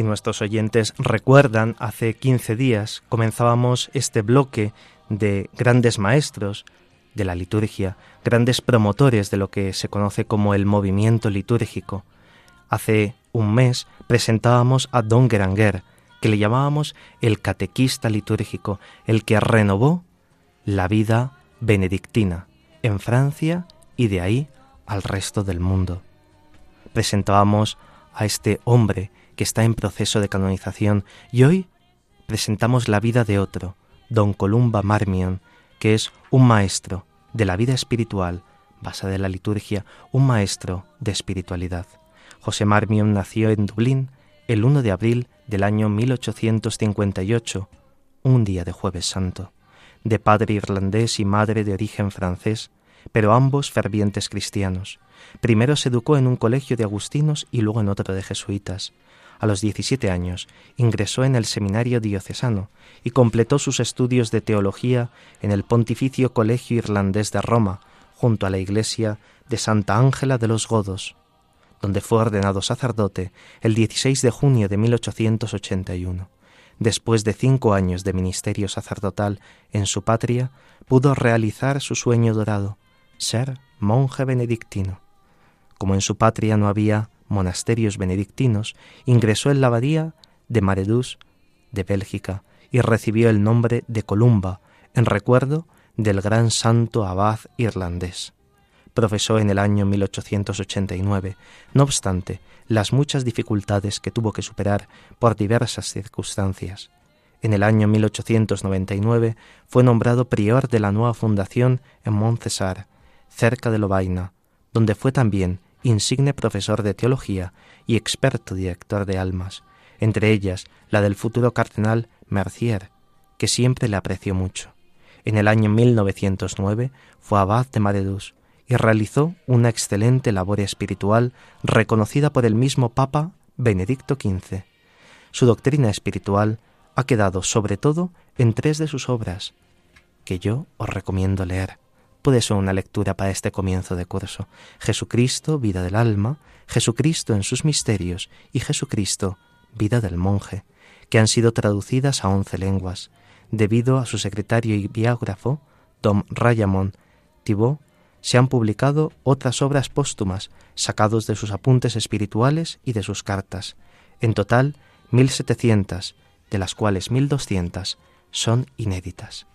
Si nuestros oyentes recuerdan, hace 15 días comenzábamos este bloque de grandes maestros de la liturgia, grandes promotores de lo que se conoce como el movimiento litúrgico. Hace un mes presentábamos a Don Geranger, que le llamábamos el catequista litúrgico, el que renovó la vida benedictina en Francia y de ahí al resto del mundo. Presentábamos a este hombre que está en proceso de canonización y hoy presentamos la vida de otro, don Columba Marmion, que es un maestro de la vida espiritual basada en la liturgia, un maestro de espiritualidad. José Marmion nació en Dublín el 1 de abril del año 1858, un día de jueves santo, de padre irlandés y madre de origen francés, pero ambos fervientes cristianos. Primero se educó en un colegio de agustinos y luego en otro de jesuitas. A los 17 años ingresó en el seminario diocesano y completó sus estudios de teología en el Pontificio Colegio Irlandés de Roma, junto a la iglesia de Santa Ángela de los Godos, donde fue ordenado sacerdote el 16 de junio de 1881. Después de cinco años de ministerio sacerdotal en su patria, pudo realizar su sueño dorado, ser monje benedictino. Como en su patria no había monasterios benedictinos, ingresó en la abadía de Maredús de Bélgica y recibió el nombre de Columba en recuerdo del gran santo abad irlandés. Profesó en el año 1889. No obstante, las muchas dificultades que tuvo que superar por diversas circunstancias. En el año 1899 fue nombrado prior de la nueva fundación en Montcesar, cerca de Lovaina, donde fue también insigne profesor de teología y experto director de almas, entre ellas la del futuro cardenal Mercier, que siempre le apreció mucho. En el año 1909 fue abad de Maredus y realizó una excelente labor espiritual reconocida por el mismo Papa Benedicto XV. Su doctrina espiritual ha quedado sobre todo en tres de sus obras, que yo os recomiendo leer puede ser una lectura para este comienzo de curso. Jesucristo, vida del alma, Jesucristo en sus misterios y Jesucristo, vida del monje, que han sido traducidas a once lenguas. Debido a su secretario y biógrafo, Tom Rayamon Thibault, se han publicado otras obras póstumas, sacados de sus apuntes espirituales y de sus cartas. En total, 1700, de las cuales 1200 son inéditas.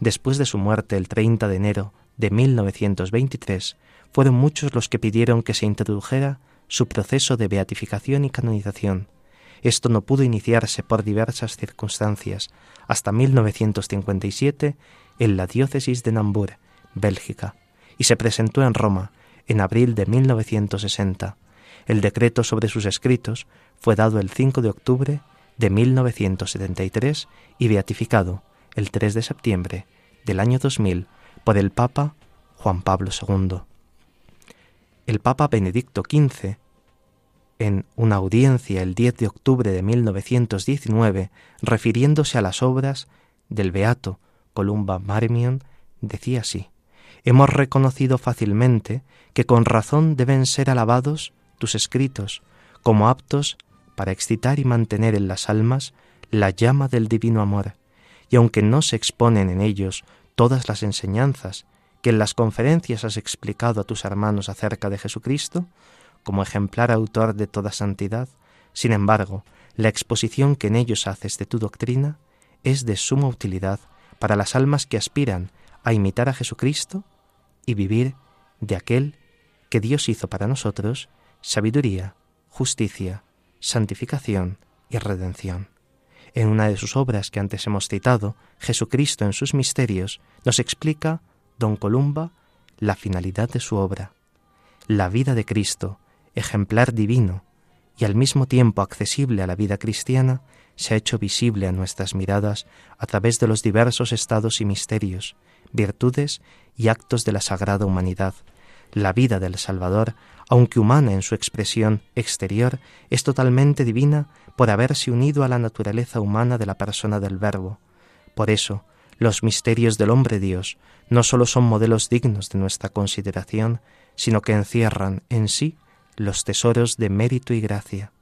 Después de su muerte el 30 de enero de 1923, fueron muchos los que pidieron que se introdujera su proceso de beatificación y canonización. Esto no pudo iniciarse por diversas circunstancias hasta 1957 en la diócesis de Namur, Bélgica, y se presentó en Roma en abril de 1960. El decreto sobre sus escritos fue dado el 5 de octubre de 1973 y beatificado el 3 de septiembre del año 2000 por el Papa Juan Pablo II. El Papa Benedicto XV, en una audiencia el 10 de octubre de 1919, refiriéndose a las obras del Beato Columba Marmion, decía así, Hemos reconocido fácilmente que con razón deben ser alabados tus escritos como aptos para excitar y mantener en las almas la llama del divino amor, y aunque no se exponen en ellos todas las enseñanzas que en las conferencias has explicado a tus hermanos acerca de Jesucristo, como ejemplar autor de toda santidad, sin embargo, la exposición que en ellos haces de tu doctrina es de suma utilidad para las almas que aspiran a imitar a Jesucristo y vivir de aquel que Dios hizo para nosotros sabiduría, justicia, santificación y redención. En una de sus obras que antes hemos citado, Jesucristo en sus misterios, nos explica don Columba la finalidad de su obra. La vida de Cristo ejemplar divino y al mismo tiempo accesible a la vida cristiana, se ha hecho visible a nuestras miradas a través de los diversos estados y misterios, virtudes y actos de la sagrada humanidad. La vida del Salvador, aunque humana en su expresión exterior, es totalmente divina por haberse unido a la naturaleza humana de la persona del Verbo. Por eso, los misterios del hombre Dios no sólo son modelos dignos de nuestra consideración, sino que encierran en sí los tesoros de mérito y gracia.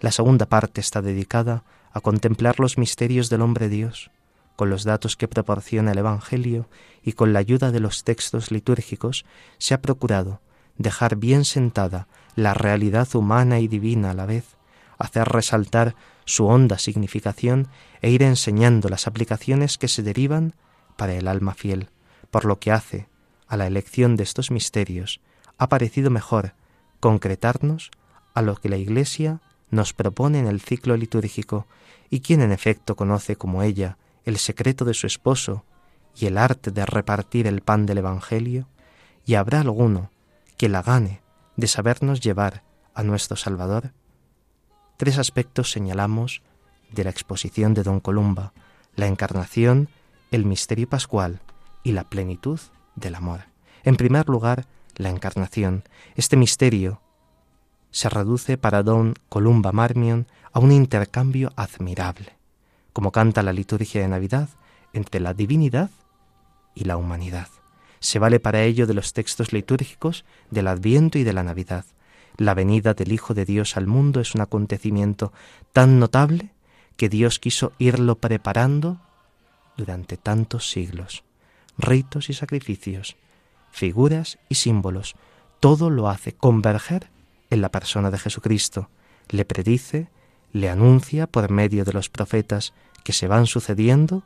La segunda parte está dedicada a contemplar los misterios del hombre Dios, con los datos que proporciona el Evangelio y con la ayuda de los textos litúrgicos, se ha procurado dejar bien sentada la realidad humana y divina a la vez, hacer resaltar su honda significación e ir enseñando las aplicaciones que se derivan para el alma fiel, por lo que hace a la elección de estos misterios, ha parecido mejor concretarnos a lo que la Iglesia nos propone en el ciclo litúrgico y quien en efecto conoce como ella el secreto de su esposo y el arte de repartir el pan del Evangelio, y habrá alguno que la gane de sabernos llevar a nuestro Salvador. Tres aspectos señalamos de la exposición de Don Columba, la encarnación, el misterio pascual y la plenitud del amor. En primer lugar, la encarnación. Este misterio se reduce para don Columba Marmion a un intercambio admirable, como canta la liturgia de Navidad, entre la divinidad y la humanidad. Se vale para ello de los textos litúrgicos del Adviento y de la Navidad. La venida del Hijo de Dios al mundo es un acontecimiento tan notable que Dios quiso irlo preparando durante tantos siglos. Ritos y sacrificios, figuras y símbolos, todo lo hace converger en la persona de Jesucristo. Le predice, le anuncia por medio de los profetas que se van sucediendo,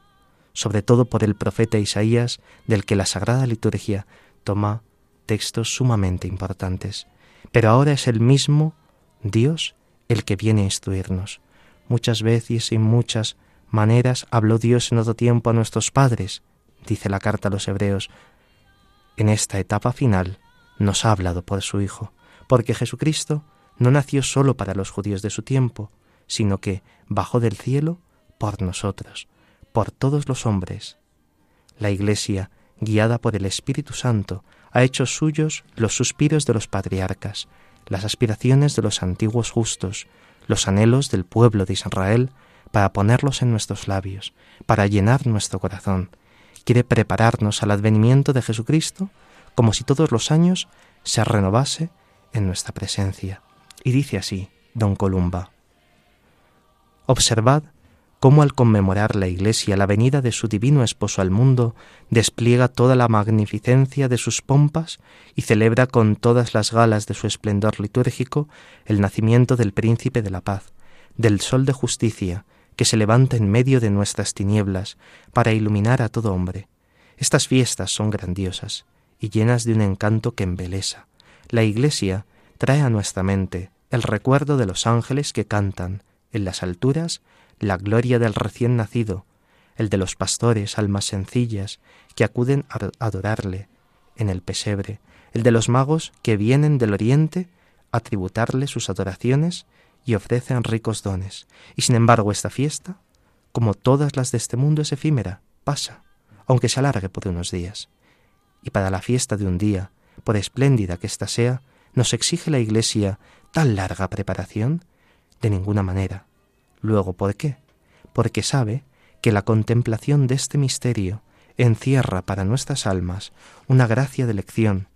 sobre todo por el profeta Isaías, del que la Sagrada Liturgia toma textos sumamente importantes. Pero ahora es el mismo Dios el que viene a instruirnos. Muchas veces y en muchas maneras habló Dios en otro tiempo a nuestros padres, dice la carta a los hebreos, en esta etapa final nos ha hablado por su Hijo, porque Jesucristo no nació solo para los judíos de su tiempo, sino que bajó del cielo por nosotros, por todos los hombres. La Iglesia, guiada por el Espíritu Santo, ha hecho suyos los suspiros de los patriarcas, las aspiraciones de los antiguos justos, los anhelos del pueblo de Israel, para ponerlos en nuestros labios, para llenar nuestro corazón, quiere prepararnos al advenimiento de Jesucristo como si todos los años se renovase en nuestra presencia. Y dice así don Columba, Observad cómo al conmemorar la Iglesia la venida de su divino esposo al mundo, despliega toda la magnificencia de sus pompas y celebra con todas las galas de su esplendor litúrgico el nacimiento del príncipe de la paz, del sol de justicia, que se levanta en medio de nuestras tinieblas para iluminar a todo hombre. Estas fiestas son grandiosas y llenas de un encanto que embelesa. La Iglesia trae a nuestra mente el recuerdo de los ángeles que cantan en las alturas la gloria del recién nacido, el de los pastores, almas sencillas, que acuden a adorarle en el pesebre, el de los magos que vienen del oriente a tributarle sus adoraciones y ofrecen ricos dones. Y sin embargo esta fiesta, como todas las de este mundo, es efímera, pasa, aunque se alargue por unos días. Y para la fiesta de un día, por espléndida que ésta sea, ¿nos exige la Iglesia tan larga preparación? De ninguna manera. Luego, ¿por qué? Porque sabe que la contemplación de este misterio encierra para nuestras almas una gracia de lección.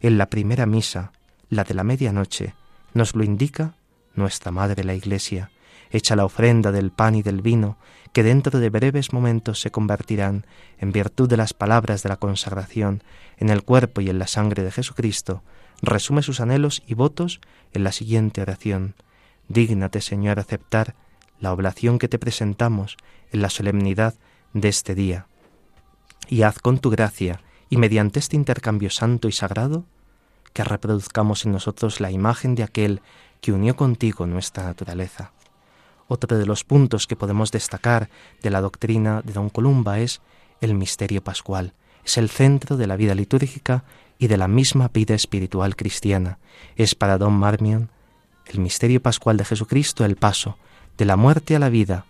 En la primera misa, la de la medianoche, nos lo indica nuestra Madre la Iglesia, echa la ofrenda del pan y del vino, que dentro de breves momentos se convertirán, en virtud de las palabras de la consagración, en el cuerpo y en la sangre de Jesucristo, resume sus anhelos y votos en la siguiente oración. Dígnate, Señor, aceptar la oblación que te presentamos en la solemnidad de este día. Y haz con tu gracia, y mediante este intercambio santo y sagrado, que reproduzcamos en nosotros la imagen de aquel que unió contigo nuestra naturaleza. Otro de los puntos que podemos destacar de la doctrina de don Columba es el misterio pascual. es el centro de la vida litúrgica y de la misma vida espiritual cristiana. Es para don Marmion el misterio pascual de Jesucristo el paso de la muerte a la vida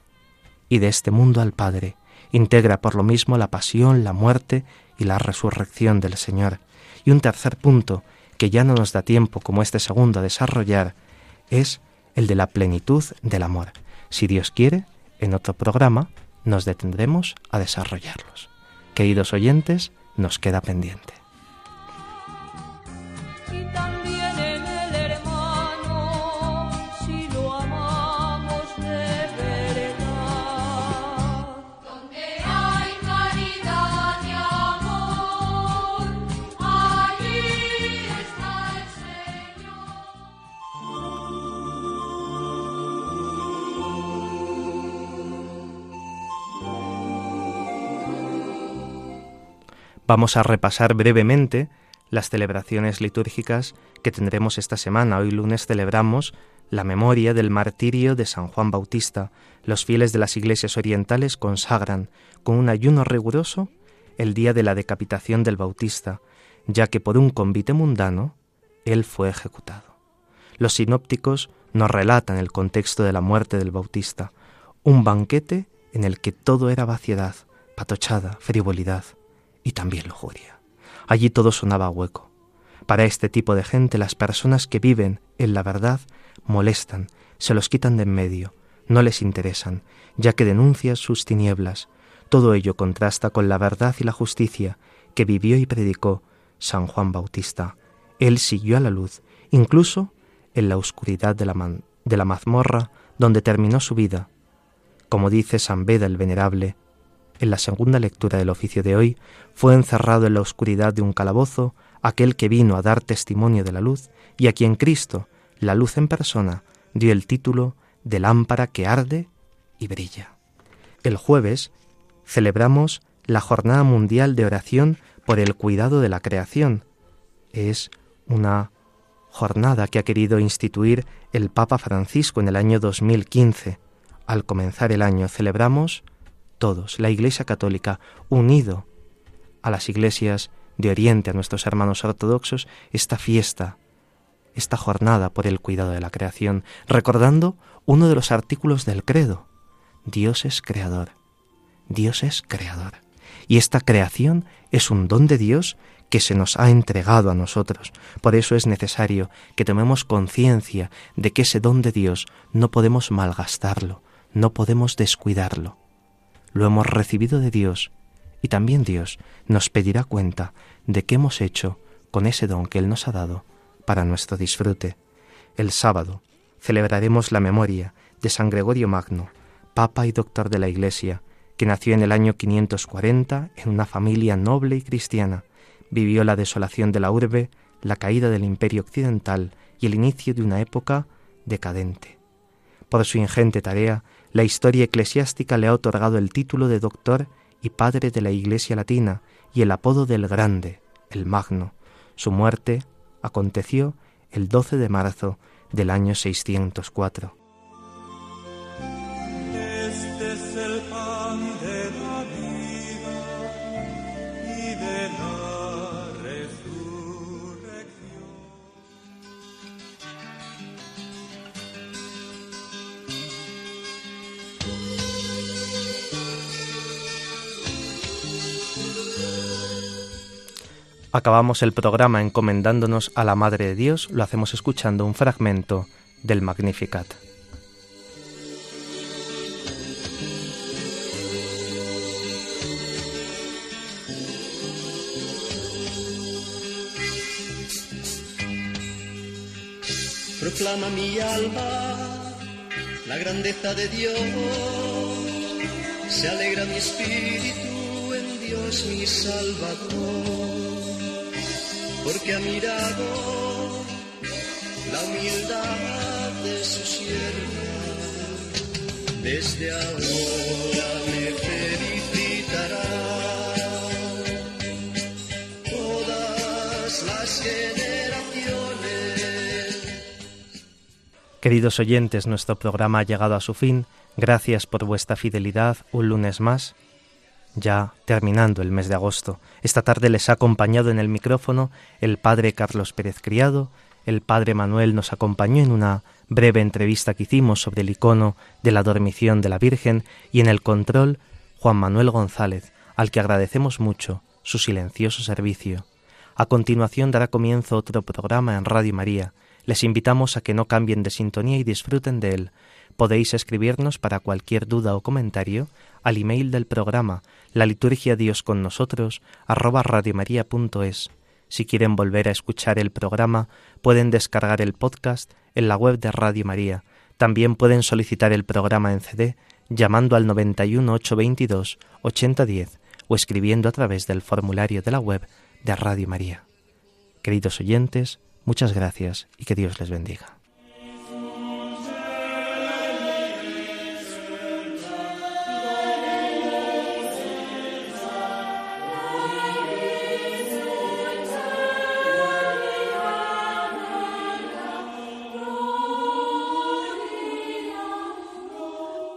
y de este mundo al Padre. Integra por lo mismo la pasión, la muerte y la resurrección del Señor. Y un tercer punto, que ya no nos da tiempo como este segundo a desarrollar, es el de la plenitud del amor. Si Dios quiere, en otro programa nos detendremos a desarrollarlos. Queridos oyentes, nos queda pendiente. Vamos a repasar brevemente las celebraciones litúrgicas que tendremos esta semana. Hoy lunes celebramos la memoria del martirio de San Juan Bautista. Los fieles de las iglesias orientales consagran con un ayuno riguroso el día de la decapitación del Bautista, ya que por un convite mundano él fue ejecutado. Los sinópticos nos relatan el contexto de la muerte del Bautista, un banquete en el que todo era vaciedad, patochada, frivolidad y también lujuria. Allí todo sonaba hueco. Para este tipo de gente las personas que viven en la verdad molestan, se los quitan de en medio, no les interesan, ya que denuncian sus tinieblas. Todo ello contrasta con la verdad y la justicia que vivió y predicó San Juan Bautista. Él siguió a la luz, incluso en la oscuridad de la, de la mazmorra donde terminó su vida. Como dice San Beda el Venerable, en la segunda lectura del oficio de hoy, fue encerrado en la oscuridad de un calabozo aquel que vino a dar testimonio de la luz y a quien Cristo, la luz en persona, dio el título de lámpara que arde y brilla. El jueves celebramos la Jornada Mundial de Oración por el Cuidado de la Creación. Es una jornada que ha querido instituir el Papa Francisco en el año 2015. Al comenzar el año celebramos todos, la Iglesia Católica, unido a las iglesias de Oriente, a nuestros hermanos ortodoxos, esta fiesta, esta jornada por el cuidado de la creación, recordando uno de los artículos del credo. Dios es creador. Dios es creador. Y esta creación es un don de Dios que se nos ha entregado a nosotros. Por eso es necesario que tomemos conciencia de que ese don de Dios no podemos malgastarlo, no podemos descuidarlo lo hemos recibido de Dios y también Dios nos pedirá cuenta de qué hemos hecho con ese don que Él nos ha dado para nuestro disfrute. El sábado celebraremos la memoria de San Gregorio Magno, Papa y Doctor de la Iglesia, que nació en el año 540 en una familia noble y cristiana, vivió la desolación de la urbe, la caída del imperio occidental y el inicio de una época decadente. Por su ingente tarea, la historia eclesiástica le ha otorgado el título de doctor y padre de la Iglesia Latina y el apodo del Grande, el Magno. Su muerte aconteció el 12 de marzo del año 604. Acabamos el programa encomendándonos a la Madre de Dios, lo hacemos escuchando un fragmento del Magnificat. Proclama mi alma la grandeza de Dios, se alegra mi espíritu en Dios mi Salvador porque ha mirado la humildad de su sierva. Desde ahora me felicitará todas las generaciones. Queridos oyentes, nuestro programa ha llegado a su fin. Gracias por vuestra fidelidad un lunes más. Ya terminando el mes de agosto. Esta tarde les ha acompañado en el micrófono el padre Carlos Pérez Criado, el padre Manuel nos acompañó en una breve entrevista que hicimos sobre el icono de la dormición de la Virgen y en el control Juan Manuel González, al que agradecemos mucho su silencioso servicio. A continuación dará comienzo otro programa en Radio María. Les invitamos a que no cambien de sintonía y disfruten de él. Podéis escribirnos para cualquier duda o comentario al email del programa la liturgia Dios con nosotros radiomaria.es. Si quieren volver a escuchar el programa, pueden descargar el podcast en la web de Radio María. También pueden solicitar el programa en CD llamando al 91 822 8010 o escribiendo a través del formulario de la web de Radio María. Queridos oyentes, muchas gracias y que Dios les bendiga.